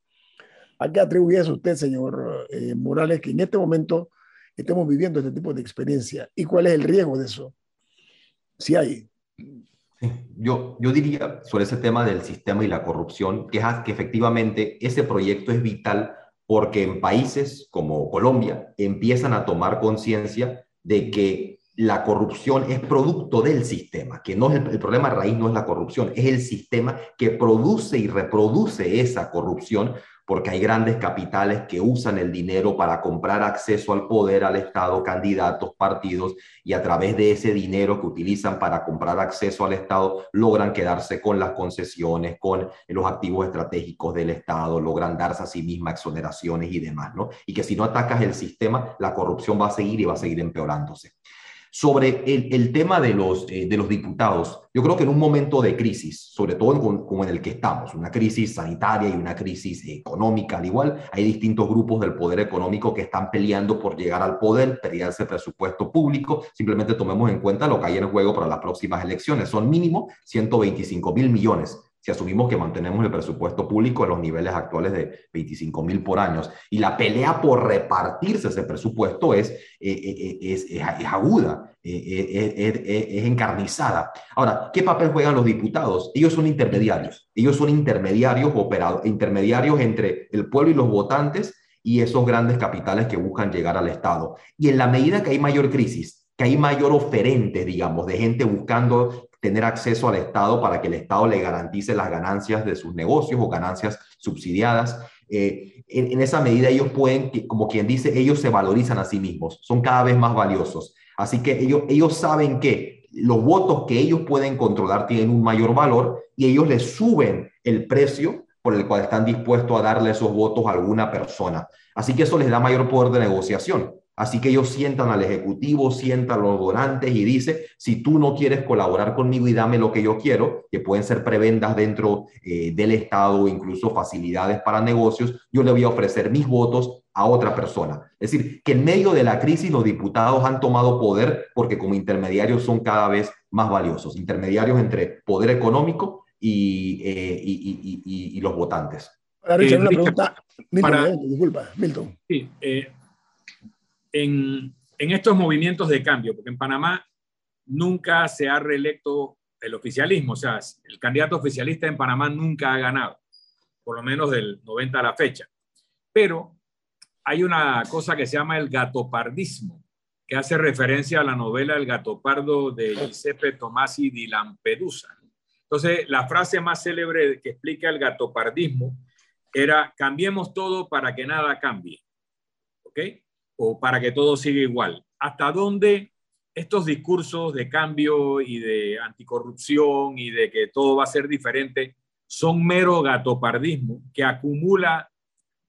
¿A qué atribuye eso usted, señor eh, Morales, que en este momento estemos viviendo este tipo de experiencia y cuál es el riesgo de eso, si hay. Yo, yo diría sobre ese tema del sistema y la corrupción que, que efectivamente ese proyecto es vital porque en países como Colombia empiezan a tomar conciencia de que la corrupción es producto del sistema, que no es el, el, problema raíz no es la corrupción, es el sistema que produce y reproduce esa corrupción, porque hay grandes capitales que usan el dinero para comprar acceso al poder, al Estado, candidatos, partidos, y a través de ese dinero que utilizan para comprar acceso al Estado, logran quedarse con las concesiones, con los activos estratégicos del Estado, logran darse a sí mismas exoneraciones y demás, ¿no? Y que si no atacas el sistema, la corrupción va a seguir y va a seguir empeorándose. Sobre el, el tema de los, eh, de los diputados, yo creo que en un momento de crisis, sobre todo como en el que estamos, una crisis sanitaria y una crisis económica al igual, hay distintos grupos del poder económico que están peleando por llegar al poder, pelearse presupuesto público. Simplemente tomemos en cuenta lo que hay en juego para las próximas elecciones. Son mínimo 125 mil millones si asumimos que mantenemos el presupuesto público en los niveles actuales de 25 mil por año, y la pelea por repartirse ese presupuesto es, eh, eh, eh, es, aguda, es, encarnizada. Ahora, ¿qué papel juegan los diputados? Ellos son intermediarios, ellos son intermediarios, operados, intermediarios entre el pueblo y los votantes y esos grandes capitales que buscan llegar al Estado. Y en la medida que hay mayor crisis, que hay mayor oferente, digamos, de gente buscando tener acceso al Estado para que el Estado le garantice las ganancias de sus negocios o ganancias subsidiadas. Eh, en, esa medida ellos pueden, como quien dice, ellos se valorizan a sí mismos, son cada vez más valiosos. Así que ellos, ellos saben que los votos que ellos pueden controlar tienen un mayor valor y ellos les suben el precio por el cual están dispuestos a darle esos votos a alguna persona. Así que eso les da mayor poder de negociación. Así que ellos sientan al ejecutivo, sientan a los donantes y dice, si tú no quieres colaborar conmigo y dame lo que yo quiero, que pueden ser prebendas dentro eh, del Estado o incluso facilidades para negocios, yo le voy a ofrecer mis votos a otra persona. Es decir, que en medio de la crisis los diputados han tomado poder porque como intermediarios son cada vez más valiosos, intermediarios entre poder económico y, eh, y, y, y los votantes. Richard, una pregunta. Milton, para, eh, disculpa, Milton. Sí, eh, en, estos movimientos de cambio, porque en Panamá nunca se ha reelecto el oficialismo, o sea, el candidato oficialista en Panamá nunca ha ganado. por lo menos del 90 a la fecha. Pero hay una cosa que se llama el gatopardismo, que hace referencia a la novela El gato pardo de Giuseppe Tomasi di Lampedusa. Entonces, la frase más célebre que explica el gatopardismo era cambiemos todo para que nada cambie, ¿ok? O para que todo siga igual. ¿Hasta dónde estos discursos de cambio y de anticorrupción y de que todo va a ser diferente son mero gatopardismo que acumula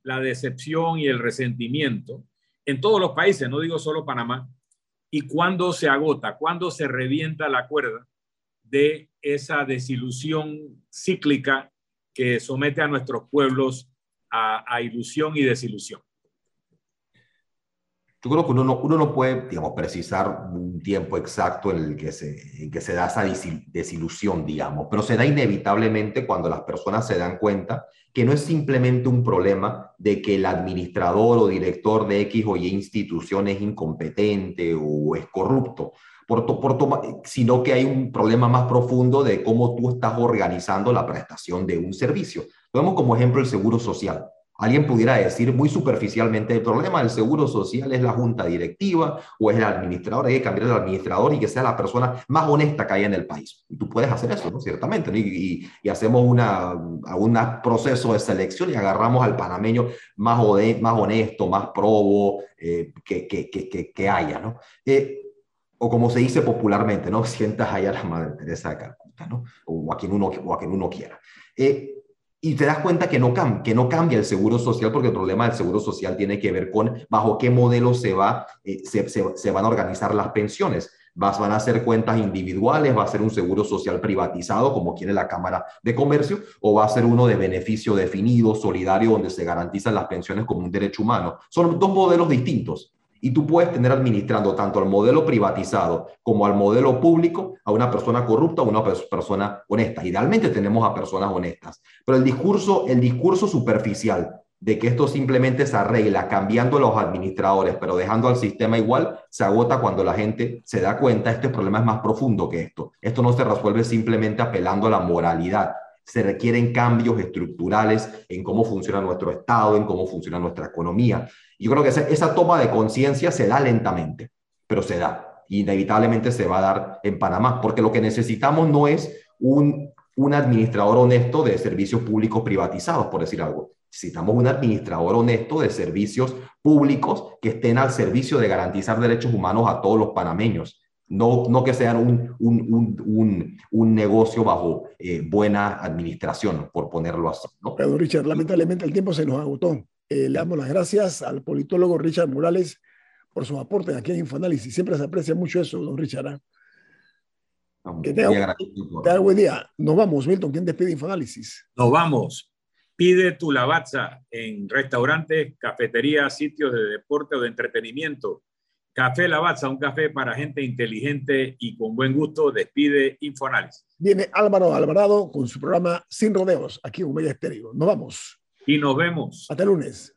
la decepción y el resentimiento en todos los países, no digo solo Panamá, y cuando se agota, cuando se revienta la cuerda de esa desilusión cíclica que somete a nuestros pueblos a, a ilusión y desilusión. Yo creo que uno no, uno no puede, digamos, precisar un tiempo exacto en el que se, en que se da esa desilusión, digamos, pero se da inevitablemente cuando las personas se dan cuenta que no es simplemente un problema de que el administrador o director de X o Y institución es incompetente o es corrupto, por, por sino que hay un problema más profundo de cómo tú estás organizando la prestación de un servicio. Tomemos como ejemplo el seguro social. Alguien pudiera decir muy superficialmente, el problema del seguro social es la junta directiva o es el administrador, hay que cambiar el administrador y que sea la persona más honesta que haya en el país. Y tú puedes hacer eso, ¿no? Ciertamente. Y, hacemos una, un proceso de selección y agarramos al panameño más, más honesto, más probo eh, que, que, que, que, haya, ¿no? Eh, o como se dice popularmente, ¿no? Sientas allá a la Madre Teresa de Calcuta, ¿no? O a quien uno, o a quien uno quiera. Eh, y te das cuenta que no, que no cambia el seguro social porque el problema del seguro social tiene que ver con bajo qué modelo se, va, eh, se, se, van a organizar las pensiones. Vas, van a ser cuentas individuales, va a ser un seguro social privatizado como quiere la Cámara de Comercio o va a ser uno de beneficio definido, solidario, donde se garantizan las pensiones como un derecho humano. Son dos modelos distintos. Y tú puedes tener administrando tanto al modelo privatizado como al modelo público a una persona corrupta o una persona honesta. Idealmente tenemos a personas honestas, pero el discurso, el discurso superficial de que esto simplemente se arregla cambiando los administradores, pero dejando al sistema igual, se agota cuando la gente se da cuenta, este problema es más profundo que esto. Esto no se resuelve simplemente apelando a la moralidad, se requieren cambios estructurales en cómo funciona nuestro Estado, en cómo funciona nuestra economía. Yo creo que esa, toma de conciencia se da lentamente, pero se da. Inevitablemente se va a dar en Panamá, porque lo que necesitamos no es un, un administrador honesto de servicios públicos privatizados, por decir algo. Necesitamos un administrador honesto de servicios públicos que estén al servicio de garantizar derechos humanos a todos los panameños. No, no que sean un, un, un, un negocio bajo eh, buena administración, por ponerlo así. ¿no? Richard, lamentablemente el tiempo se nos agotó. Eh, le damos las gracias al politólogo Richard Morales por su aporte aquí en Infoanálisis. Siempre se aprecia mucho eso, don Richard. ¿eh? Que tenga, tenga buen día. Nos vamos, Milton. ¿Quién despide Infoanálisis? Nos vamos. Pide tu lavazza en restaurantes, cafeterías, sitios de deporte o de entretenimiento Café Lavazza, un café para gente inteligente y con buen gusto, despide Infoanálisis. Viene Álvaro Alvarado con su programa Sin Rodeos, aquí en Humella Estéreo. Nos vamos. Y nos vemos. Hasta lunes.